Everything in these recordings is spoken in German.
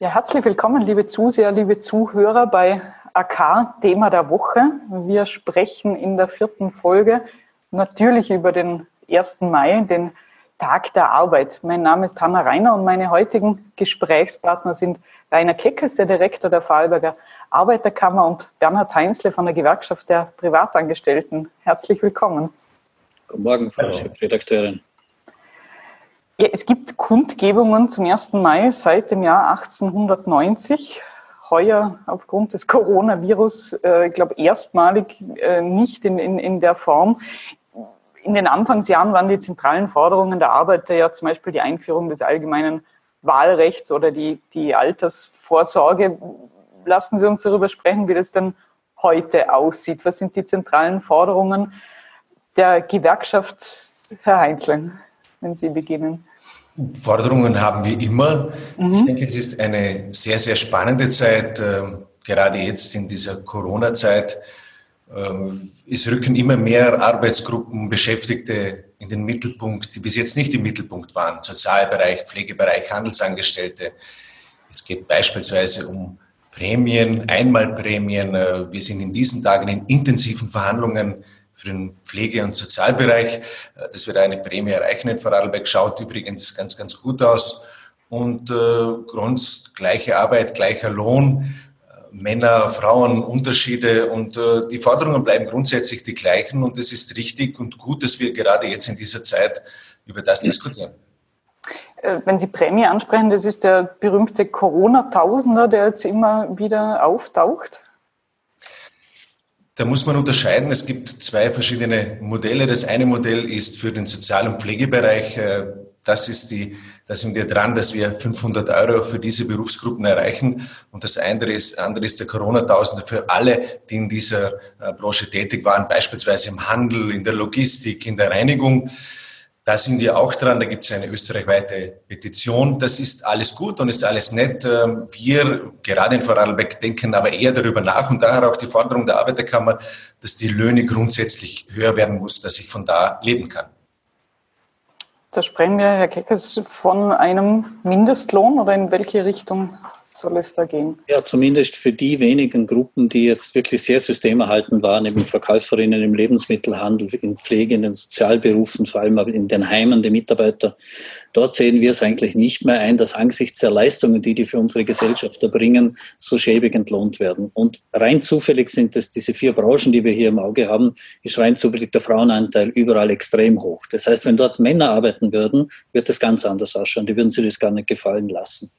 Ja, herzlich willkommen, liebe Zuseher, liebe Zuhörer bei AK Thema der Woche. Wir sprechen in der vierten Folge natürlich über den 1. Mai, den Tag der Arbeit. Mein Name ist Hanna Reiner und meine heutigen Gesprächspartner sind Rainer Keckes, der Direktor der Vorarlberger Arbeiterkammer und Bernhard Heinzle von der Gewerkschaft der Privatangestellten. Herzlich willkommen. Guten Morgen, Frau Chefredakteurin. Ja, es gibt Kundgebungen zum 1. Mai seit dem Jahr 1890. Heuer aufgrund des Coronavirus, äh, ich glaube, erstmalig äh, nicht in, in, in der Form. In den Anfangsjahren waren die zentralen Forderungen der Arbeiter ja zum Beispiel die Einführung des allgemeinen Wahlrechts oder die, die Altersvorsorge. Lassen Sie uns darüber sprechen, wie das denn heute aussieht. Was sind die zentralen Forderungen der Gewerkschaft, Herr Heinzlein? Wenn Sie beginnen? Forderungen haben wir immer. Mhm. Ich denke, es ist eine sehr, sehr spannende Zeit, ähm, gerade jetzt in dieser Corona-Zeit. Ähm, es rücken immer mehr Arbeitsgruppen, Beschäftigte in den Mittelpunkt, die bis jetzt nicht im Mittelpunkt waren. Sozialbereich, Pflegebereich, Handelsangestellte. Es geht beispielsweise um Prämien, Einmalprämien. Äh, wir sind in diesen Tagen in intensiven Verhandlungen für den Pflege- und Sozialbereich, äh, dass wir da eine Prämie erreichen in Vorarlberg. Schaut übrigens ganz, ganz gut aus. Und äh, Grund, gleiche Arbeit, gleicher Lohn, äh, Männer, Frauen, Unterschiede und äh, die Forderungen bleiben grundsätzlich die gleichen und es ist richtig und gut, dass wir gerade jetzt in dieser Zeit über das diskutieren. Äh, wenn Sie Prämie ansprechen, das ist der berühmte Corona-Tausender, der jetzt immer wieder auftaucht. Da muss man unterscheiden. Es gibt zwei verschiedene Modelle. Das eine Modell ist für den Sozial- und Pflegebereich. Äh, das ist die, da sind wir dran, dass wir 500 Euro für diese Berufsgruppen erreichen. Und das andere ist, andere ist der Corona-Tausender für alle, die in dieser äh, Branche tätig waren, beispielsweise im Handel, in der Logistik, in der Reinigung. Da sind wir auch dran, da gibt es eine österreichweite Petition. Das ist alles gut und ist alles nett. Ähm, wir, gerade in Vorarlberg, denken aber eher darüber nach und daher auch die Forderung der Arbeiterkammer, dass die Löhne grundsätzlich höher werden muss, dass ich von da leben kann. Da sprechen wir, Herr Keckers, von einem Mindestlohn oder in welche Richtung soll es da gehen? Ja, zumindest für die wenigen Gruppen, die jetzt wirklich sehr systemerhalten waren, eben Verkäuferinnen im Lebensmittelhandel, in Pflege, in den Sozialberufen, vor allem in den Heimen, die Mitarbeiter. Dort sehen wir es eigentlich nicht mehr ein, dass angesichts der Leistungen, die die für unsere Gesellschaft erbringen, so schäbig entlohnt werden. Und rein zufällig sind es diese vier Branchen, die wir hier im Auge haben, ist rein zufällig der Frauenanteil überall extrem hoch. Das heißt, wenn dort Männer arbeiten würden, wird das ganz anders ausschauen. Die würden sich das gar nicht gefallen lassen.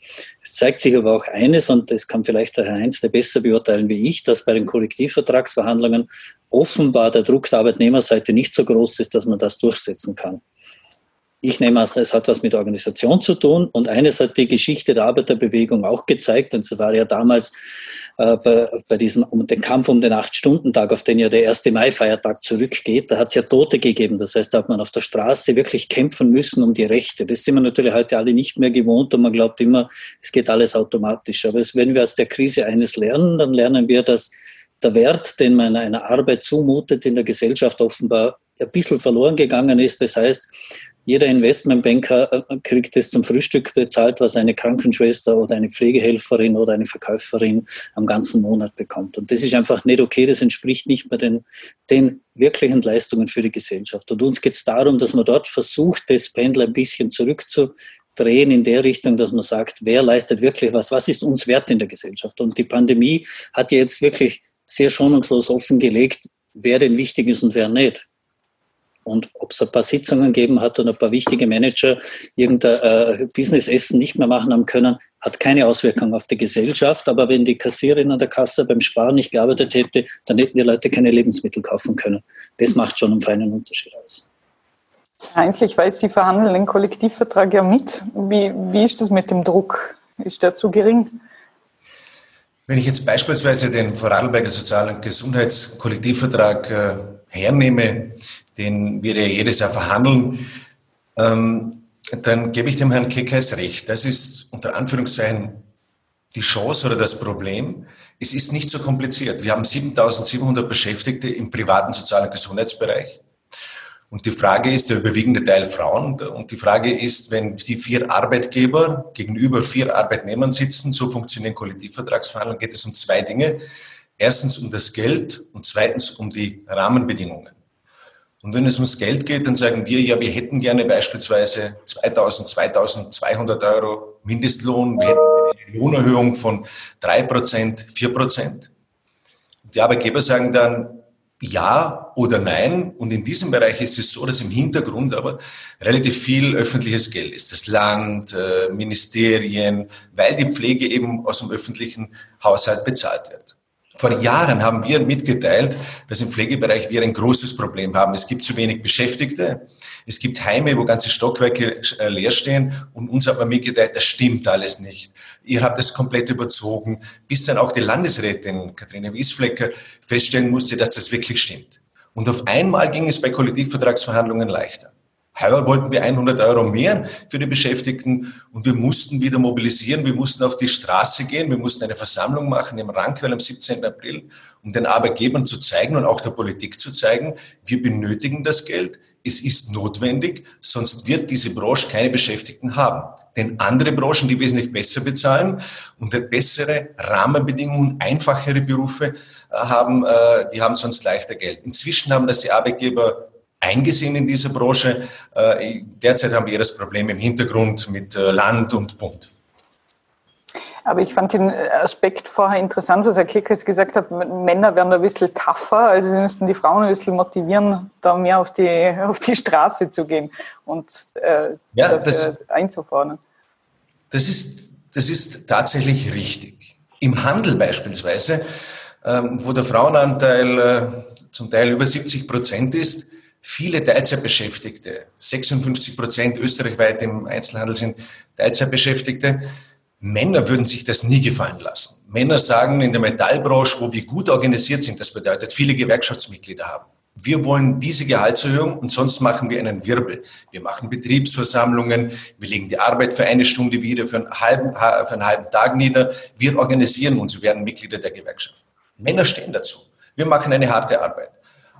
Es zeigt sich aber auch eines, und das kann vielleicht der Herr Heinzle besser beurteilen wie ich, dass bei den Kollektivvertragsverhandlungen offenbar der Druck der Arbeitnehmerseite nicht so groß ist, dass man das durchsetzen kann. Ich nehme an, es hat was mit Organisation zu tun. Und eines hat die Geschichte der Arbeiterbewegung auch gezeigt. Und es war ja damals äh, bei, bei, diesem um den Kampf um den Acht-Stunden-Tag, auf den ja der 1. Mai-Feiertag zurückgeht, da hat es ja Tote gegeben. Das heißt, da hat man auf der Straße wirklich kämpfen müssen um die Rechte. Das sind wir natürlich heute alle nicht mehr gewohnt und man glaubt immer, es geht alles automatisch. Aber wenn wir aus der Krise eines lernen, dann lernen wir, dass der Wert, den man einer Arbeit zumutet, in der Gesellschaft offenbar ein bisschen verloren gegangen ist. Das heißt, jeder Investmentbanker äh, kriegt es zum Frühstück bezahlt, was eine Krankenschwester oder eine Pflegehelferin oder eine Verkäuferin am ganzen Monat bekommt. Und das ist einfach nicht okay, das entspricht nicht mehr den, den wirklichen Leistungen für die Gesellschaft. Und uns geht es darum, dass man dort versucht, das Pendel ein bisschen zurückzudrehen in der Richtung, dass man sagt, wer leistet wirklich was, was ist uns wert in der Gesellschaft. Und die Pandemie hat jetzt wirklich sehr schonungslos offengelegt, wer denn wichtig ist und wer nicht. Und ob es ein paar Sitzungen gegeben hat und ein paar wichtige Manager irgendein äh, Business-Essen nicht mehr machen haben können, hat keine Auswirkung auf die Gesellschaft. Aber wenn die Kassiererin an der Kasse beim Sparen nicht gearbeitet hätte, dann hätten die Leute keine Lebensmittel kaufen können. Das macht schon einen feinen Unterschied aus. Einzel, ich weiß, Sie verhandeln den Kollektivvertrag ja mit. Wie, wie ist das mit dem Druck? Ist der zu gering? Wenn ich jetzt beispielsweise den Vorarlberger Sozial- und Gesundheitskollektivvertrag äh, hernehme, den wir ja jedes Jahr verhandeln, ähm, dann gebe ich dem Herrn Keckheis recht. Das ist unter Anführungszeichen die Chance oder das Problem. Es ist nicht so kompliziert. Wir haben 7700 Beschäftigte im privaten sozialen Gesundheitsbereich. Und die Frage ist, der überwiegende Teil Frauen. Und die Frage ist, wenn die vier Arbeitgeber gegenüber vier Arbeitnehmern sitzen, so funktionieren Kollektivvertragsverhandlungen, geht es um zwei Dinge. Erstens um das Geld und zweitens um die Rahmenbedingungen. Und wenn es ums Geld geht, dann sagen wir, ja, wir hätten gerne beispielsweise 2000, 2200 Euro Mindestlohn, wir hätten eine Lohnerhöhung von drei Prozent, vier Prozent. Die Arbeitgeber sagen dann, ja oder nein. Und in diesem Bereich ist es so, dass im Hintergrund aber relativ viel öffentliches Geld ist. Das Land, äh, Ministerien, weil die Pflege eben aus dem öffentlichen Haushalt bezahlt wird. Vor Jahren haben wir mitgeteilt, dass im Pflegebereich wir ein großes Problem haben. Es gibt zu wenig Beschäftigte. Es gibt Heime, wo ganze Stockwerke äh, leer stehen. Und uns hat man mitgeteilt, das stimmt alles nicht. Ihr habt es komplett überzogen, bis dann auch die Landesrätin Katharina Wiesflecker feststellen musste, dass das wirklich stimmt. Und auf einmal ging es bei Kollektivvertragsverhandlungen leichter. Heuer wollten wir 100 Euro mehr für die Beschäftigten und wir mussten wieder mobilisieren. Wir mussten auf die Straße gehen. Wir mussten eine Versammlung machen im Rankwell am 17. April, um den Arbeitgebern zu zeigen und auch der Politik zu zeigen, wir benötigen das Geld. Es ist notwendig, sonst wird diese Branche keine Beschäftigten haben. Denn andere Branchen, die wesentlich besser bezahlen und bessere Rahmenbedingungen, einfachere Berufe äh, haben, äh, die haben sonst leichter Geld. Inzwischen haben das die Arbeitgeber eingesehen in dieser Branche. Äh, derzeit haben wir das Problem im Hintergrund mit äh, Land und Bund. Aber ich fand den Aspekt vorher interessant, was Herr Kirkes gesagt hat, Männer werden ein bisschen tougher, also sie müssten die Frauen ein bisschen motivieren, da mehr auf die, auf die Straße zu gehen und äh, ja, das, einzufordern. Das ist, das ist tatsächlich richtig. Im Handel beispielsweise, ähm, wo der Frauenanteil äh, zum Teil über 70 Prozent ist, viele Teilzeitbeschäftigte, 56 Prozent österreichweit im Einzelhandel sind Teilzeitbeschäftigte. Männer würden sich das nie gefallen lassen. Männer sagen in der Metallbranche, wo wir gut organisiert sind, das bedeutet viele Gewerkschaftsmitglieder haben. Wir wollen diese Gehaltserhöhung und sonst machen wir einen Wirbel. Wir machen Betriebsversammlungen, wir legen die Arbeit für eine Stunde wieder, für einen halben, für einen halben Tag nieder. Wir organisieren uns, wir werden Mitglieder der Gewerkschaft. Männer stehen dazu. Wir machen eine harte Arbeit.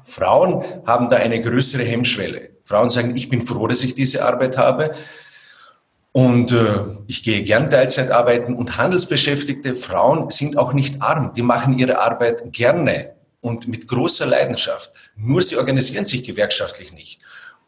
Frauen haben da eine größere Hemmschwelle. Frauen sagen, ich bin froh, dass ich diese Arbeit habe. Und äh, ich gehe gern Teilzeit arbeiten. Und Handelsbeschäftigte Frauen sind auch nicht arm. Die machen ihre Arbeit gerne und mit großer Leidenschaft. Nur sie organisieren sich gewerkschaftlich nicht.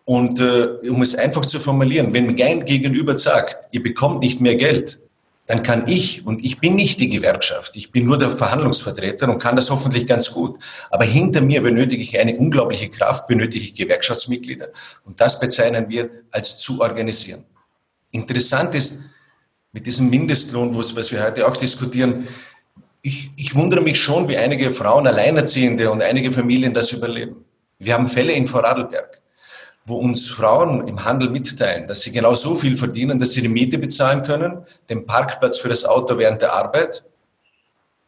Und äh, um es einfach zu formulieren, wenn mein Gegenüber sagt, ihr bekommt nicht mehr Geld, dann kann ich, und ich bin nicht die Gewerkschaft, ich bin nur der Verhandlungsvertreter und kann das hoffentlich ganz gut, aber hinter mir benötige ich eine unglaubliche Kraft, benötige ich Gewerkschaftsmitglieder und das bezeichnen wir als zu organisieren. Interessant ist, mit diesem Mindestlohn, was wir heute auch diskutieren, ich, ich wundere mich schon, wie einige Frauen, Alleinerziehende und einige Familien das überleben. Wir haben Fälle in Vorarlberg wo uns Frauen im Handel mitteilen, dass sie genau so viel verdienen, dass sie die Miete bezahlen können, den Parkplatz für das Auto während der Arbeit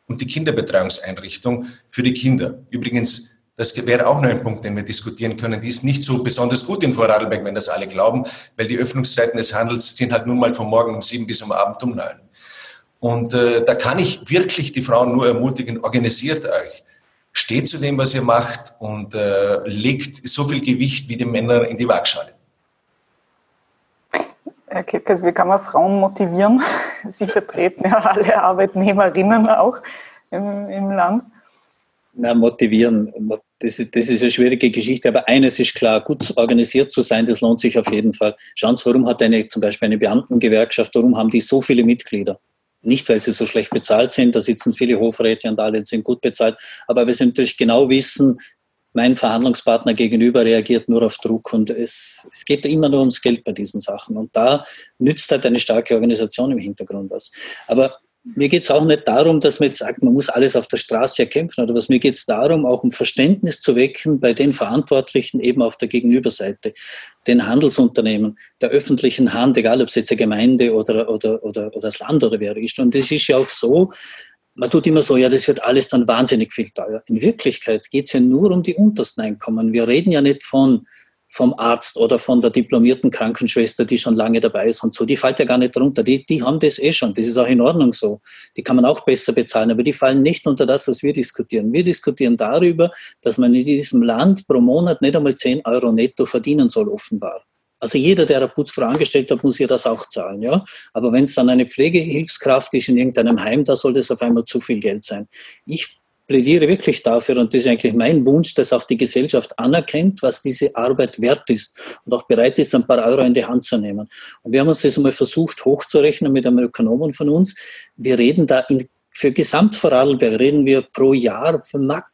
und die Kinderbetreuungseinrichtung für die Kinder. Übrigens, das wäre auch noch ein Punkt, den wir diskutieren können. Die ist nicht so besonders gut in Vorarlberg, wenn das alle glauben, weil die Öffnungszeiten des Handels sind halt nun mal von morgen um sieben bis um Abend um neun. Und äh, da kann ich wirklich die Frauen nur ermutigen, organisiert euch steht zu dem, was ihr macht und äh, legt so viel Gewicht wie die Männer in die Waagschale. Herr Kirkes, wie kann man Frauen motivieren? Sie vertreten ja alle Arbeitnehmerinnen auch im, im Land. Na, motivieren, das ist, das ist eine schwierige Geschichte, aber eines ist klar, gut organisiert zu sein, das lohnt sich auf jeden Fall. Schauen Sie, warum hat eine, zum Beispiel eine Beamtengewerkschaft, warum haben die so viele Mitglieder? Nicht, weil sie so schlecht bezahlt sind, da sitzen viele Hofräte und alle sind gut bezahlt, aber weil sie natürlich genau wissen, mein Verhandlungspartner gegenüber reagiert nur auf Druck und es, es geht immer nur ums Geld bei diesen Sachen. Und da nützt halt eine starke Organisation im Hintergrund was. Aber mir geht es auch nicht darum, dass man jetzt sagt, man muss alles auf der Straße erkämpfen, oder was mir geht es darum, auch um Verständnis zu wecken bei den Verantwortlichen eben auf der Gegenüberseite, den Handelsunternehmen, der öffentlichen Hand, egal ob es jetzt eine Gemeinde oder, oder, oder, oder das Land oder wer ist. Und es ist ja auch so, man tut immer so, ja, das wird alles dann wahnsinnig viel teuer. In Wirklichkeit geht es ja nur um die untersten Einkommen. Wir reden ja nicht von vom Arzt oder von der diplomierten Krankenschwester, die schon lange dabei ist und so, die fällt ja gar nicht drunter. Die, die haben das eh schon. Das ist auch in Ordnung so. Die kann man auch besser bezahlen, aber die fallen nicht unter das, was wir diskutieren. Wir diskutieren darüber, dass man in diesem Land pro Monat nicht einmal 10 Euro netto verdienen soll, offenbar. Also jeder, der eine Putzfrau angestellt hat, muss ja das auch zahlen, ja. Aber wenn es dann eine Pflegehilfskraft ist in irgendeinem Heim, da soll das auf einmal zu viel Geld sein. Ich plädiere wirklich dafür, und das ist eigentlich mein Wunsch, dass auch die Gesellschaft anerkennt, was diese Arbeit wert ist und auch bereit ist, ein paar Euro in die Hand zu nehmen. Und wir haben uns das einmal versucht hochzurechnen mit einem Ökonomen von uns. Wir reden da in für Gesamtvorarlberg reden wir pro Jahr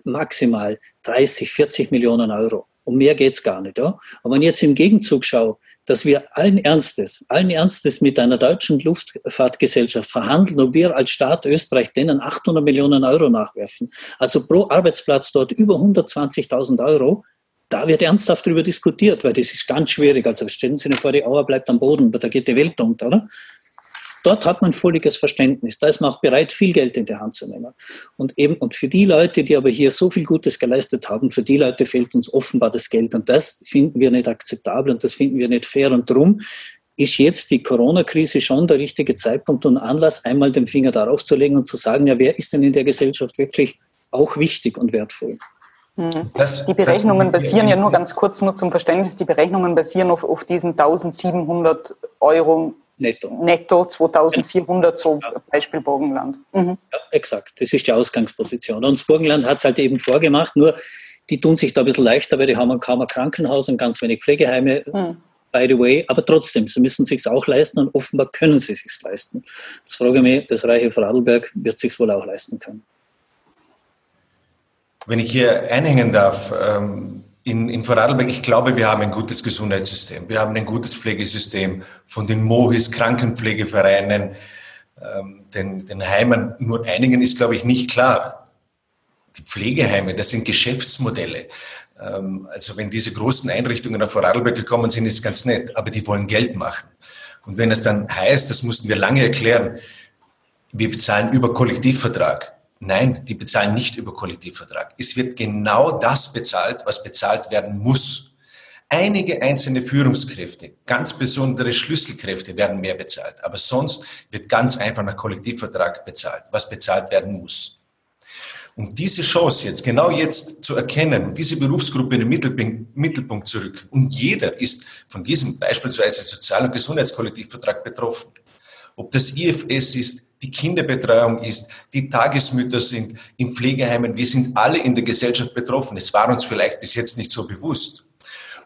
maximal 30, 40 Millionen Euro. Um mehr geht's gar nicht. Ja? Aber wenn ich jetzt im Gegenzug schaue, dass wir allen Ernstes, allen Ernstes mit einer deutschen Luftfahrtgesellschaft verhandeln, ob wir als Staat Österreich denen 800 Millionen Euro nachwerfen. Also pro Arbeitsplatz dort über 120.000 Euro. Da wird ernsthaft darüber diskutiert, weil das ist ganz schwierig. Also stellen Sie sich vor, die Auer bleibt am Boden, da geht die Welt unter, oder? Dort hat man völliges Verständnis. Da ist man auch bereit, viel Geld in die Hand zu nehmen. Und eben, und für die Leute, die aber hier so viel Gutes geleistet haben, für die Leute fehlt uns offenbar das Geld. Und das finden wir nicht akzeptabel und das finden wir nicht fair. Und darum ist jetzt die Corona-Krise schon der richtige Zeitpunkt und Anlass, einmal den Finger darauf zu legen und zu sagen, ja, wer ist denn in der Gesellschaft wirklich auch wichtig und wertvoll? Hm. Das, die Berechnungen basieren ja nur ganz kurz, nur zum Verständnis, die Berechnungen basieren auf, auf diesen 1700 Euro Netto. Netto 2400, so ja. Beispiel Burgenland. Mhm. Ja, exakt, das ist die Ausgangsposition. Und das Burgenland hat es halt eben vorgemacht, nur die tun sich da ein bisschen leichter, weil die haben kaum ein Krankenhaus und ganz wenig Pflegeheime. Mhm. By the way, aber trotzdem, sie müssen sich auch leisten und offenbar können sie sich leisten. Das frage ich mich, das reiche Vorarlberg wird sich wohl auch leisten können. Wenn ich hier einhängen darf, ähm in, in Vorarlberg, ich glaube, wir haben ein gutes Gesundheitssystem. Wir haben ein gutes Pflegesystem von den MOHIS, Krankenpflegevereinen, ähm, den, den Heimen. Nur einigen ist, glaube ich, nicht klar. Die Pflegeheime, das sind Geschäftsmodelle. Ähm, also wenn diese großen Einrichtungen nach Vorarlberg gekommen sind, ist ganz nett, aber die wollen Geld machen. Und wenn es dann heißt, das mussten wir lange erklären, wir bezahlen über Kollektivvertrag, Nein, die bezahlen nicht über Kollektivvertrag. Es wird genau das bezahlt, was bezahlt werden muss. Einige einzelne Führungskräfte, ganz besondere Schlüsselkräfte werden mehr bezahlt, aber sonst wird ganz einfach nach Kollektivvertrag bezahlt, was bezahlt werden muss. Und diese Chance jetzt, genau jetzt zu erkennen, diese Berufsgruppe in den Mittelpunkt, Mittelpunkt zu rücken, und jeder ist von diesem beispielsweise Sozial- und Gesundheitskollektivvertrag betroffen. Ob das IFS ist, die Kinderbetreuung ist, die Tagesmütter sind in Pflegeheimen. Wir sind alle in der Gesellschaft betroffen. Es war uns vielleicht bis jetzt nicht so bewusst.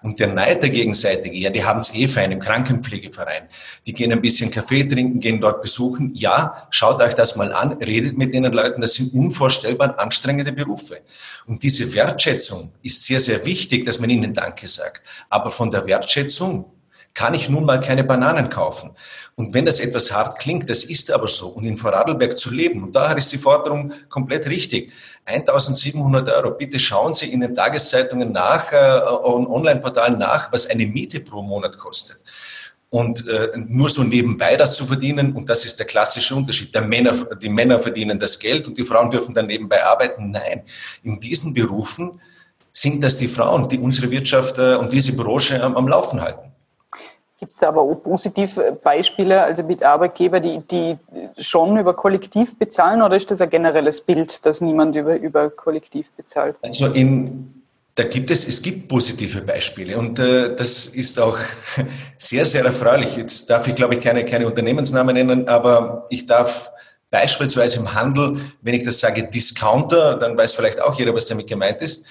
Und der Neid der Gegenseitige, ja, die haben es eh fein im Krankenpflegeverein. Die gehen ein bisschen Kaffee trinken, gehen dort besuchen. Ja, schaut euch das mal an, redet mit den Leuten. Das sind unvorstellbar anstrengende Berufe. Und diese Wertschätzung ist sehr, sehr wichtig, dass man ihnen Danke sagt. Aber von der Wertschätzung kann ich nun mal keine Bananen kaufen. Und wenn das etwas hart klingt, das ist aber so. Und in Vorarlberg zu leben, und daher ist die Forderung komplett richtig. 1700 Euro. Bitte schauen Sie in den Tageszeitungen nach, äh, Online-Portalen nach, was eine Miete pro Monat kostet. Und äh, nur so nebenbei das zu verdienen, und das ist der klassische Unterschied. Der Männer, die Männer verdienen das Geld und die Frauen dürfen dann nebenbei arbeiten. Nein, in diesen Berufen sind das die Frauen, die unsere Wirtschaft äh, und diese Branche am, am Laufen halten. Gibt es da aber auch positive Beispiele, also mit Arbeitgeber, die, die schon über Kollektiv bezahlen oder ist das ein generelles Bild, dass niemand über, über Kollektiv bezahlt? Also in, da gibt es, es gibt positive Beispiele und äh, das ist auch sehr, sehr erfreulich. Jetzt darf ich, glaube ich, keine, keine Unternehmensnamen nennen, aber ich darf beispielsweise im Handel, wenn ich das sage Discounter, dann weiß vielleicht auch jeder, was damit gemeint ist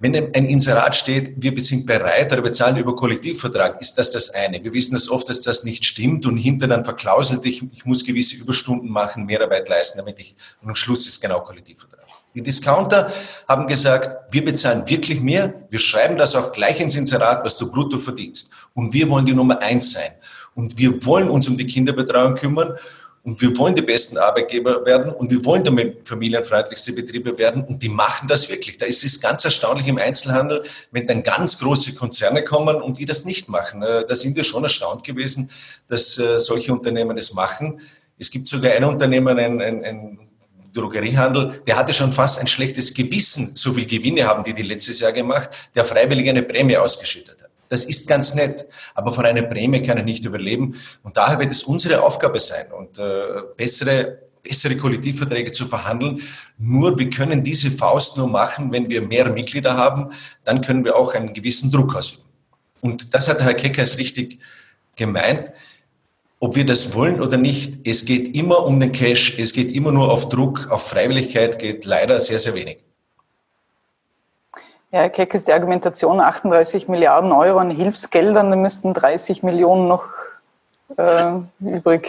wenn ein Inserat steht, wir sind bereit oder bezahlen über Kollektivvertrag, ist das das eine. Wir wissen das oft, dass das nicht stimmt und hinter dann verklauselt, ich, ich muss gewisse Überstunden machen, Mehrarbeit leisten, damit ich, und am Schluss ist genau Kollektivvertrag. Die Discounter haben gesagt, wir bezahlen wirklich mehr, wir schreiben das auch gleich ins Inserat, was du brutto verdienst. Und wir wollen die Nummer eins sein. Und wir wollen uns um die Kinderbetreuung kümmern und wir wollen die besten Arbeitgeber werden und wir wollen damit familienfreundlichste Betriebe werden und die machen das wirklich. Da ist es ganz erstaunlich im Einzelhandel, wenn dann ganz große Konzerne kommen und die das nicht machen. Äh, da sind wir schon erstaunt gewesen, dass äh, solche Unternehmen es machen. Es gibt sogar ein Unternehmen, ein, ein, ein Drogeriehandel, der hatte schon fast ein schlechtes Gewissen, so viel Gewinne haben die die letztes Jahr gemacht, der freiwillig eine Prämie ausgeschüttet hat. Das ist ganz nett, aber von einer Prämie kann ich nicht überleben. Und daher wird es unsere Aufgabe sein und äh, bessere bessere Kollektivverträge zu verhandeln. Nur wir können diese Faust nur machen, wenn wir mehr Mitglieder haben. Dann können wir auch einen gewissen Druck ausüben. Und das hat Herr Keckers richtig gemeint. Ob wir das wollen oder nicht, es geht immer um den Cash, es geht immer nur auf Druck, auf Freiwilligkeit geht leider sehr, sehr wenig. Ja, Herr Keck ist die Argumentation 38 Milliarden Euro an Hilfsgeldern, da müssten 30ig Millionen noch äh, übrig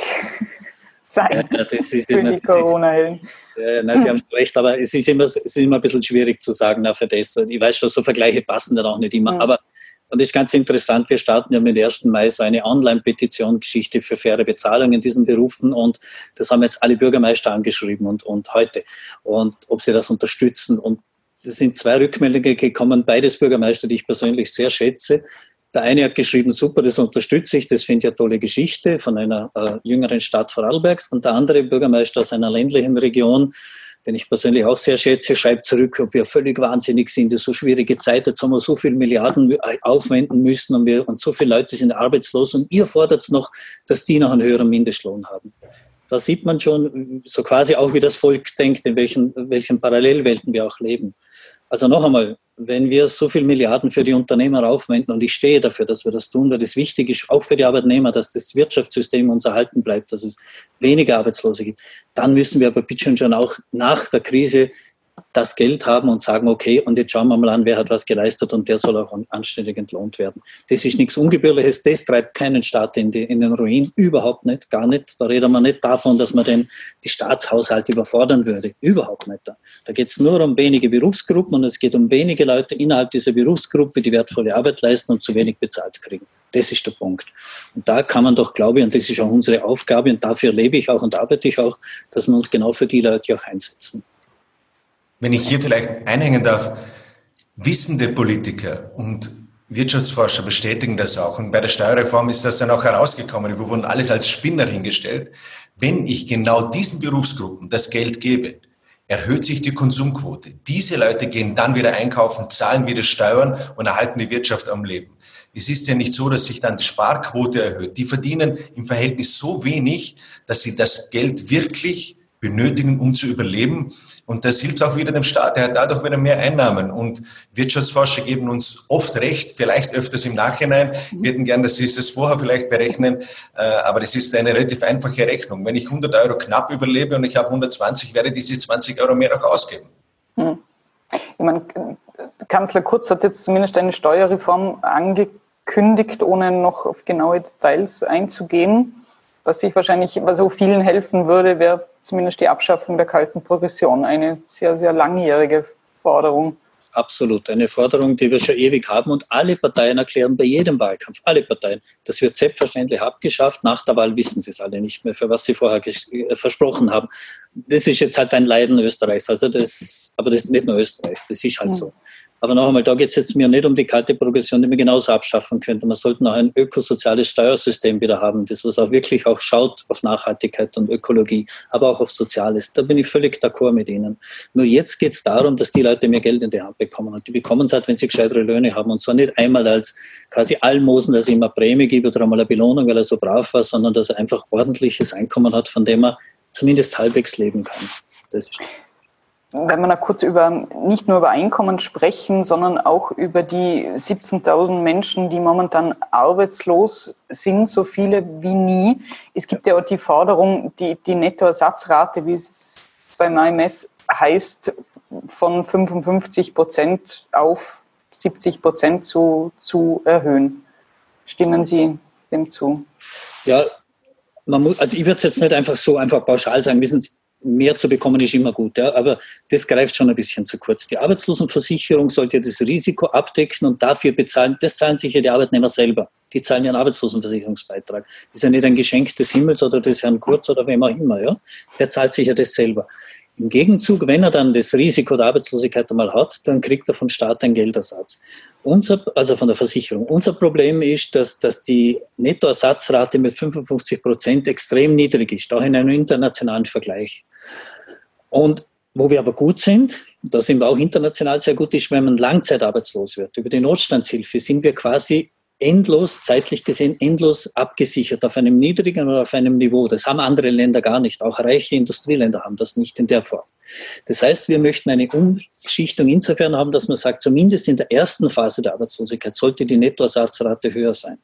sein ja, das ist für immer, die Corona-Helden. Ja, nein, Sie haben recht, aber es ist, immer, es ist immer ein bisschen schwierig zu sagen, na, für das. Ich weiß schon, so Vergleiche passen dann auch nicht immer. Mhm. Aber und das ist ganz interessant, wir starten ja mit dem 1. Mai so eine Online-Petition-Geschichte für faire Bezahlung in diesen Berufen und das haben jetzt alle Bürgermeister angeschrieben und, und heute und ob sie das unterstützen und es sind zwei Rückmeldungen gekommen, beides Bürgermeister, die ich persönlich sehr schätze. Der eine hat geschrieben, super, das unterstütze ich, das finde ich eine tolle Geschichte von einer äh, jüngeren Stadt Vorarlbergs. Und der andere Bürgermeister aus einer ländlichen Region, den ich persönlich auch sehr schätze, schreibt zurück, ob wir völlig wahnsinnig sind, das so schwierige Zeit, jetzt haben wir so viele Milliarden aufwenden müssen und, wir, und so viele Leute sind arbeitslos und ihr fordert noch, dass die noch einen höheren Mindestlohn haben. Da sieht man schon so quasi auch, wie das Volk denkt, in welchen, welchen Parallelwelten wir auch leben. Also noch einmal, wenn wir so viele Milliarden für die Unternehmer aufwenden, und ich stehe dafür, dass wir das tun, weil das wichtig ist, auch für die Arbeitnehmer, dass das Wirtschaftssystem uns erhalten bleibt, dass es weniger Arbeitslose gibt, dann müssen wir aber bitte schon auch nach der Krise das Geld haben und sagen, okay, und jetzt schauen wir mal an, wer hat was geleistet und der soll auch anständig entlohnt werden. Das ist nichts Ungebührliches, das treibt keinen Staat in, die, in den Ruin, überhaupt nicht, gar nicht. Da reden wir nicht davon, dass man den, die Staatshaushalte überfordern würde, überhaupt nicht. Da, da geht es nur um wenige Berufsgruppen und es geht um wenige Leute innerhalb dieser Berufsgruppe, die wertvolle Arbeit leisten und zu wenig bezahlt kriegen. Das ist der Punkt. Und da kann man doch, glaube ich, und das ist auch unsere Aufgabe und dafür lebe ich auch und arbeite ich auch, dass wir uns genau für die Leute auch einsetzen wenn ich hier vielleicht einhängen darf, wissende Politiker und Wirtschaftsforscher bestätigen das auch. Und bei der Steuerreform ist das dann auch herausgekommen. Wir wurden alles als Spinner hingestellt. Wenn ich genau diesen Berufsgruppen das Geld gebe, erhöht sich die Konsumquote. Diese Leute gehen dann wieder einkaufen, zahlen wieder Steuern und erhalten die Wirtschaft am Leben. Es ist ja nicht so, dass sich dann die Sparquote erhöht. Die verdienen im Verhältnis so wenig, dass sie das Geld wirklich benötigen, um zu überleben. Und das hilft auch wieder dem Staat. Er hat dadurch wieder mehr Einnahmen. Und Wirtschaftsforscher geben uns oft recht, vielleicht öfters im Nachhinein. Wir hätten gern, dass sie es vorher vielleicht berechnen. Äh, aber das ist eine relativ einfache Rechnung. Wenn ich 100 Euro knapp überlebe und ich habe 120, werde ich diese 20 Euro mehr auch ausgeben. Hm. Ich meine, Kanzler Kurz hat jetzt zumindest eine Steuerreform angekündigt, ohne noch auf genaue Details einzugehen. Was sich wahrscheinlich, was auch vielen helfen würde, wäre zumindest die Abschaffung der kalten Progression. Eine sehr, sehr langjährige Forderung. Absolut. Eine Forderung, die wir schon ewig haben und alle Parteien erklären bei jedem Wahlkampf, alle Parteien, das wird selbstverständlich abgeschafft. Nach der Wahl wissen sie es alle nicht mehr, für was sie vorher äh, versprochen haben. Das ist jetzt halt ein Leiden Österreichs. Also das, aber das ist nicht nur Österreichs, das ist halt mhm. so. Aber noch einmal, da geht es jetzt mir nicht um die kalte Progression, die man genauso abschaffen könnte. Man sollte noch ein ökosoziales Steuersystem wieder haben, das was auch wirklich auch schaut auf Nachhaltigkeit und Ökologie, aber auch auf Soziales. Da bin ich völlig d'accord mit Ihnen. Nur jetzt geht es darum, dass die Leute mehr Geld in die Hand bekommen. Und die bekommen es halt, wenn sie gescheitere Löhne haben. Und zwar nicht einmal als quasi Almosen, dass es immer Prämie gibt oder einmal eine Belohnung, weil er so brav war, sondern dass er einfach ordentliches Einkommen hat, von dem er zumindest halbwegs leben kann. Das ist wenn wir noch kurz über, nicht nur über Einkommen sprechen, sondern auch über die 17.000 Menschen, die momentan arbeitslos sind, so viele wie nie. Es gibt ja auch die Forderung, die, die Nettoersatzrate, wie es beim AMS heißt, von 55 Prozent auf 70 Prozent zu, zu erhöhen. Stimmen Sie dem zu? Ja, man muss, also ich würde es jetzt nicht einfach so einfach pauschal sagen. Wissen Sie, mehr zu bekommen ist immer gut, ja, aber das greift schon ein bisschen zu kurz. Die Arbeitslosenversicherung sollte das Risiko abdecken und dafür bezahlen, das zahlen sich ja die Arbeitnehmer selber. Die zahlen ihren Arbeitslosenversicherungsbeitrag. Das ist ja nicht ein Geschenk des Himmels oder des Herrn Kurz oder wem auch immer, ja. Der zahlt sich ja das selber. Im Gegenzug, wenn er dann das Risiko der Arbeitslosigkeit einmal hat, dann kriegt er vom Staat einen Geldersatz. Unser, also von der Versicherung. Unser Problem ist, dass, dass die Nettoersatzrate mit 55 Prozent extrem niedrig ist, auch in einem internationalen Vergleich. Und wo wir aber gut sind, da sind wir auch international sehr gut, ist, wenn man langzeitarbeitslos wird. Über die Notstandshilfe sind wir quasi endlos, zeitlich gesehen, endlos abgesichert auf einem niedrigen oder auf einem Niveau. Das haben andere Länder gar nicht. Auch reiche Industrieländer haben das nicht in der Form. Das heißt, wir möchten eine Umschichtung insofern haben, dass man sagt, zumindest in der ersten Phase der Arbeitslosigkeit sollte die Nettoersatzrate höher sein.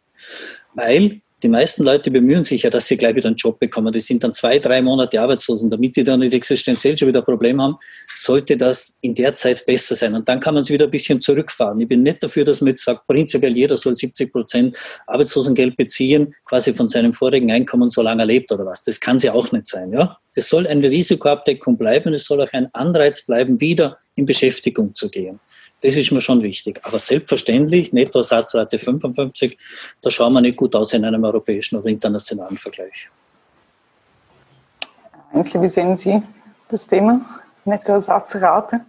Weil die meisten Leute bemühen sich ja, dass sie gleich wieder einen Job bekommen. Die sind dann zwei, drei Monate arbeitslos und damit die dann nicht existenziell schon wieder ein Problem haben, sollte das in der Zeit besser sein. Und dann kann man es wieder ein bisschen zurückfahren. Ich bin nicht dafür, dass man jetzt sagt, prinzipiell jeder soll 70 Prozent Arbeitslosengeld beziehen, quasi von seinem vorigen Einkommen, solange er lebt oder was. Das kann sie auch nicht sein. Ja? Es soll eine Risikoabdeckung bleiben. Es soll auch ein Anreiz bleiben, wieder in Beschäftigung zu gehen. Das ist mir schon wichtig. Aber selbstverständlich, Nettoersatzrate 55, da schauen wir nicht gut aus in einem europäischen oder internationalen Vergleich. Einzel, wie sehen Sie das Thema Nettoersatzrate?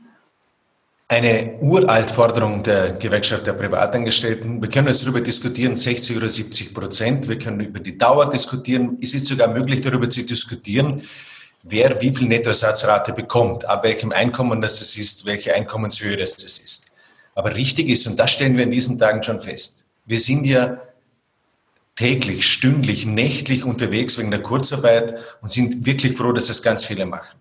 Eine uralt Forderung der Gewerkschaft der Privatangestellten. Wir können jetzt darüber diskutieren, 60 oder 70 Prozent. Wir können über die Dauer diskutieren. Es ist sogar möglich, darüber zu diskutieren, wer wie viel Nettoersatzrate bekommt, ab welchem Einkommen das ist, welche Einkommenshöhe das ist. Aber richtig ist, und das stellen wir in diesen Tagen schon fest, wir sind ja täglich, stündlich, nächtlich unterwegs wegen der Kurzarbeit und sind wirklich froh, dass das ganz viele machen.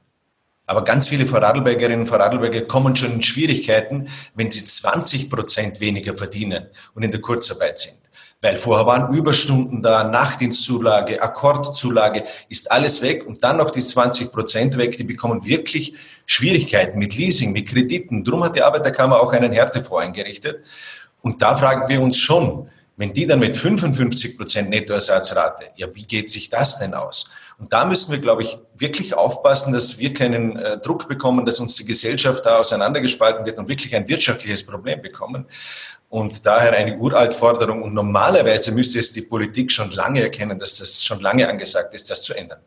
Aber ganz viele Vorarlbergerinnen und Vorarlberger kommen schon in Schwierigkeiten, wenn sie 20 Prozent weniger verdienen und in der Kurzarbeit sind. Weil vorher waren Überstunden da, Nachtdienstzulage, Akkordzulage, ist alles weg und dann noch die 20 Prozent weg. Die bekommen wirklich Schwierigkeiten mit Leasing, mit Krediten. Drum hat die Arbeiterkammer auch einen Härtefonds eingerichtet. Und da fragen wir uns schon, wenn die dann mit 55 Prozent Nettoersatzrate, ja, wie geht sich das denn aus? Und da müssen wir, glaube ich, wirklich aufpassen, dass wir keinen äh, Druck bekommen, dass uns die Gesellschaft da auseinandergespalten wird und wirklich ein wirtschaftliches Problem bekommen und daher eine Uraltforderung. Und normalerweise müsste es die Politik schon lange erkennen, dass das schon lange angesagt ist, das zu ändern.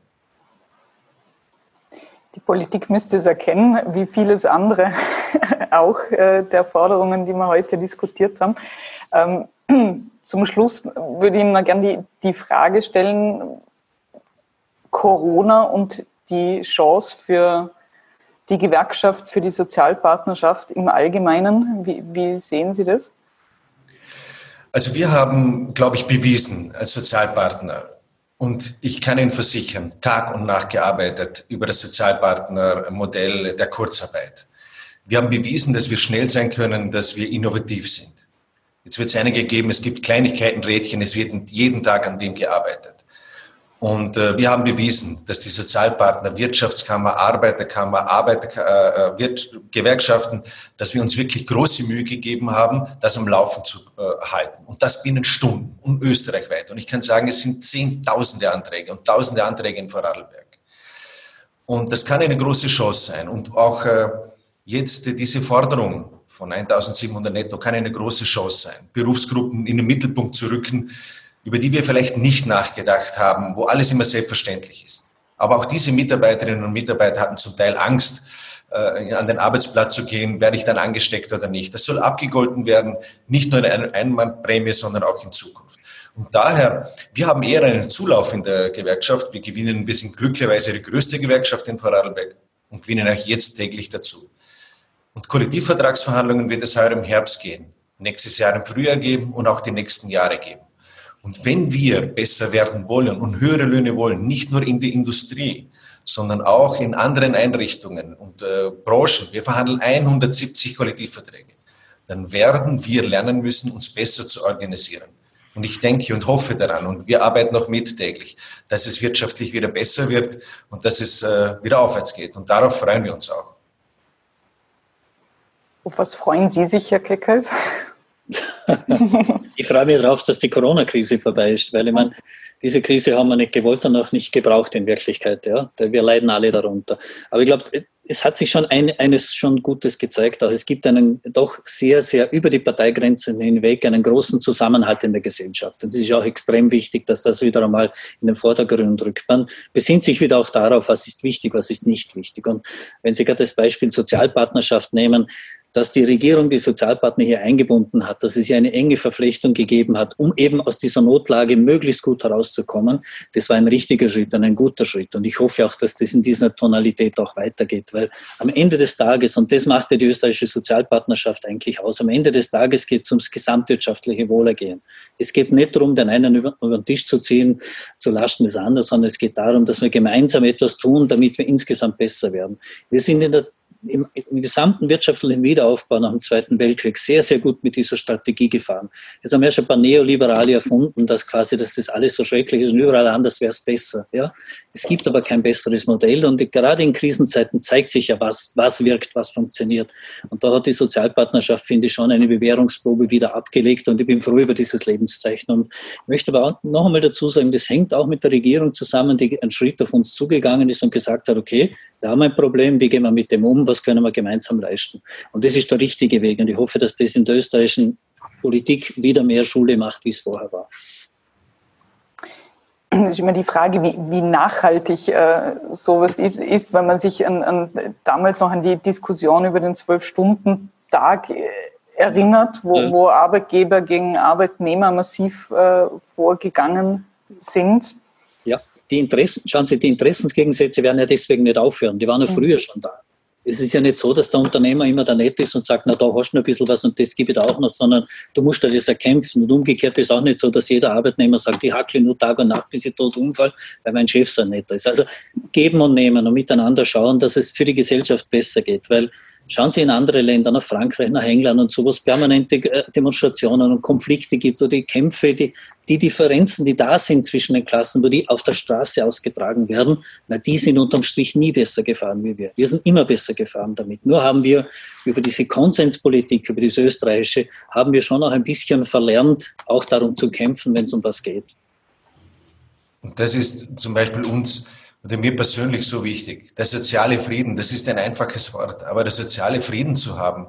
Die Politik müsste es erkennen, wie vieles andere auch äh, der Forderungen, die wir heute diskutiert haben. Ähm, zum Schluss würde ich Ihnen gerne die, die Frage stellen, Corona und die Chance für die Gewerkschaft, für die Sozialpartnerschaft im Allgemeinen. Wie, wie sehen Sie das? Also wir haben, glaube ich, bewiesen als Sozialpartner, und ich kann Ihnen versichern, Tag und Nacht gearbeitet über das Sozialpartnermodell der Kurzarbeit. Wir haben bewiesen, dass wir schnell sein können, dass wir innovativ sind. Jetzt wird es einige geben, es gibt Kleinigkeiten, Rädchen, es wird jeden Tag an dem gearbeitet. Und äh, wir haben bewiesen, dass die Sozialpartner, Wirtschaftskammer, Arbeiterkammer, Arbeiter, äh, Wirt, Gewerkschaften, dass wir uns wirklich große Mühe gegeben haben, das am Laufen zu äh, halten. Und das binnen Stunden und österreichweit. Und ich kann sagen, es sind Zehntausende Anträge und Tausende Anträge in Vorarlberg. Und das kann eine große Chance sein. Und auch äh, jetzt diese Forderung von 1700 netto kann eine große Chance sein, Berufsgruppen in den Mittelpunkt zu rücken, über die wir vielleicht nicht nachgedacht haben, wo alles immer selbstverständlich ist. Aber auch diese Mitarbeiterinnen und Mitarbeiter hatten zum Teil Angst, äh, an den Arbeitsplatz zu gehen, werde ich dann angesteckt oder nicht. Das soll abgegolten werden, nicht nur in einer Einmannprämie, sondern auch in Zukunft. Und daher, wir haben eher einen Zulauf in der Gewerkschaft. Wir gewinnen, wir sind glücklicherweise die größte Gewerkschaft in Vorarlberg und gewinnen auch jetzt täglich dazu. Und Kollektivvertragsverhandlungen wird es heuer im Herbst gehen, nächstes Jahr im Frühjahr geben und auch die nächsten Jahre geben. Und wenn wir besser werden wollen und höhere Löhne wollen, nicht nur in der Industrie, sondern auch in anderen Einrichtungen und äh, Branchen, wir verhandeln 170 Kollektivverträge, dann werden wir lernen müssen, uns besser zu organisieren. Und ich denke und hoffe daran, und wir arbeiten noch mit täglich, dass es wirtschaftlich wieder besser wird und dass es äh, wieder aufwärts geht. Und darauf freuen wir uns auch. Auf was freuen Sie sich, Herr Keckers? ich freue mich darauf, dass die Corona-Krise vorbei ist, weil ich meine, diese Krise haben wir nicht gewollt und auch nicht gebraucht in Wirklichkeit. Ja? Wir leiden alle darunter. Aber ich glaube, es hat sich schon ein, eines schon Gutes gezeigt. Auch es gibt einen doch sehr, sehr über die Parteigrenzen hinweg einen großen Zusammenhalt in der Gesellschaft. Und es ist auch extrem wichtig, dass das wieder einmal in den Vordergrund rückt. Man besinnt sich wieder auch darauf, was ist wichtig, was ist nicht wichtig. Und wenn Sie gerade das Beispiel Sozialpartnerschaft nehmen, dass die Regierung die Sozialpartner hier eingebunden hat, dass es hier eine enge Verflechtung gegeben hat, um eben aus dieser Notlage möglichst gut herauszukommen, das war ein richtiger Schritt und ein guter Schritt. Und ich hoffe auch, dass das in dieser Tonalität auch weitergeht, weil am Ende des Tages, und das macht ja die österreichische Sozialpartnerschaft eigentlich aus, am Ende des Tages geht es ums gesamtwirtschaftliche Wohlergehen. Es geht nicht darum, den einen über, über den Tisch zu ziehen, zu Lasten des anderen, sondern es geht darum, dass wir gemeinsam etwas tun, damit wir insgesamt besser werden. Wir sind in der im, im, gesamten wirtschaftlichen Wiederaufbau nach dem Zweiten Weltkrieg sehr, sehr gut mit dieser Strategie gefahren. Jetzt haben wir schon ein paar Neoliberale erfunden, dass quasi, dass das alles so schrecklich ist und überall anders wäre es besser. Ja? Es gibt aber kein besseres Modell und gerade in Krisenzeiten zeigt sich ja, was, was wirkt, was funktioniert. Und da hat die Sozialpartnerschaft, finde ich, schon eine Bewährungsprobe wieder abgelegt und ich bin froh über dieses Lebenszeichen. Und ich möchte aber noch einmal dazu sagen, das hängt auch mit der Regierung zusammen, die einen Schritt auf uns zugegangen ist und gesagt hat, okay, wir haben ein Problem, wie gehen wir mit dem um? was können wir gemeinsam leisten. Und das ist der richtige Weg. Und ich hoffe, dass das in der österreichischen Politik wieder mehr Schule macht, wie es vorher war. Das ist immer die Frage, wie, wie nachhaltig äh, sowas ist, ist, wenn man sich an, an, damals noch an die Diskussion über den Zwölf-Stunden-Tag äh, erinnert, wo, ja. wo, Arbeitgeber gegen Arbeitnehmer massiv äh, vorgegangen sind. Die Interessen, schauen Sie, die Interessensgegensätze werden ja deswegen nicht aufhören. Die waren ja früher schon da es ist ja nicht so, dass der Unternehmer immer da nett ist und sagt, na, da hast du noch ein bisschen was und das gebe ich da auch noch, sondern du musst dir das erkämpfen. Und umgekehrt ist auch nicht so, dass jeder Arbeitnehmer sagt, ich hackle nur Tag und Nacht, bis ich tot umfall, weil mein Chef so nett ist. Also geben und nehmen und miteinander schauen, dass es für die Gesellschaft besser geht, weil Schauen Sie in andere Länder, nach Frankreich, nach England und so, wo es permanente äh, Demonstrationen und Konflikte gibt, wo die Kämpfe, die, die Differenzen, die da sind zwischen den Klassen, wo die auf der Straße ausgetragen werden, na, die sind unterm Strich nie besser gefahren wie wir. Wir sind immer besser gefahren damit. Nur haben wir über diese Konsenspolitik, über diese österreichische, haben wir schon auch ein bisschen verlernt, auch darum zu kämpfen, wenn es um was geht. Und das ist zum Beispiel uns oder mir persönlich so wichtig. Der soziale Frieden, das ist ein einfaches Wort, aber der soziale Frieden zu haben,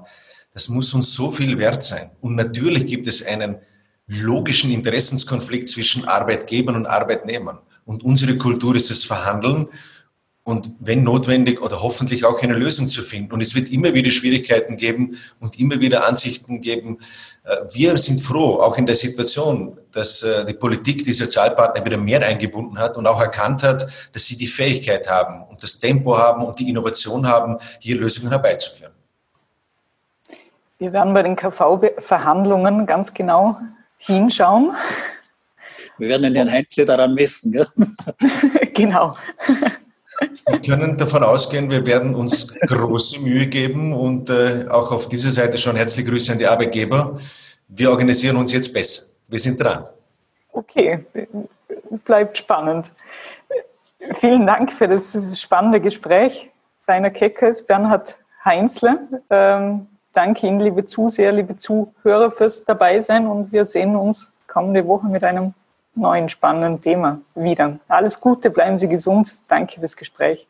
das muss uns so viel wert sein. Und natürlich gibt es einen logischen Interessenskonflikt zwischen Arbeitgebern und Arbeitnehmern. Und unsere Kultur ist das Verhandeln und wenn notwendig oder hoffentlich auch eine Lösung zu finden. Und es wird immer wieder Schwierigkeiten geben und immer wieder Ansichten geben. Äh, wir sind froh, auch in der Situation, dass äh, die Politik die Sozialpartner wieder mehr eingebunden hat und auch erkannt hat, dass sie die Fähigkeit haben und das Tempo haben und die Innovation haben, hier Lösungen herbeizuführen. Wir werden bei den KV-Verhandlungen ganz genau hinschauen. Wir werden den Herrn Heinzle daran messen. Gell? genau. Wir können davon ausgehen, wir werden uns große Mühe geben und äh, auch auf dieser Seite schon herzliche Grüße an die Arbeitgeber. Wir organisieren uns jetzt besser. Wir sind dran. Okay, bleibt spannend. Vielen Dank für das spannende Gespräch. Rainer Keckers, Bernhard Heinzle. Ähm, danke Ihnen, liebe Zuseher, liebe Zuhörer, fürs Dabeisein und wir sehen uns kommende Woche mit einem neuen spannenden Thema wieder. Alles Gute, bleiben Sie gesund. Danke fürs Gespräch.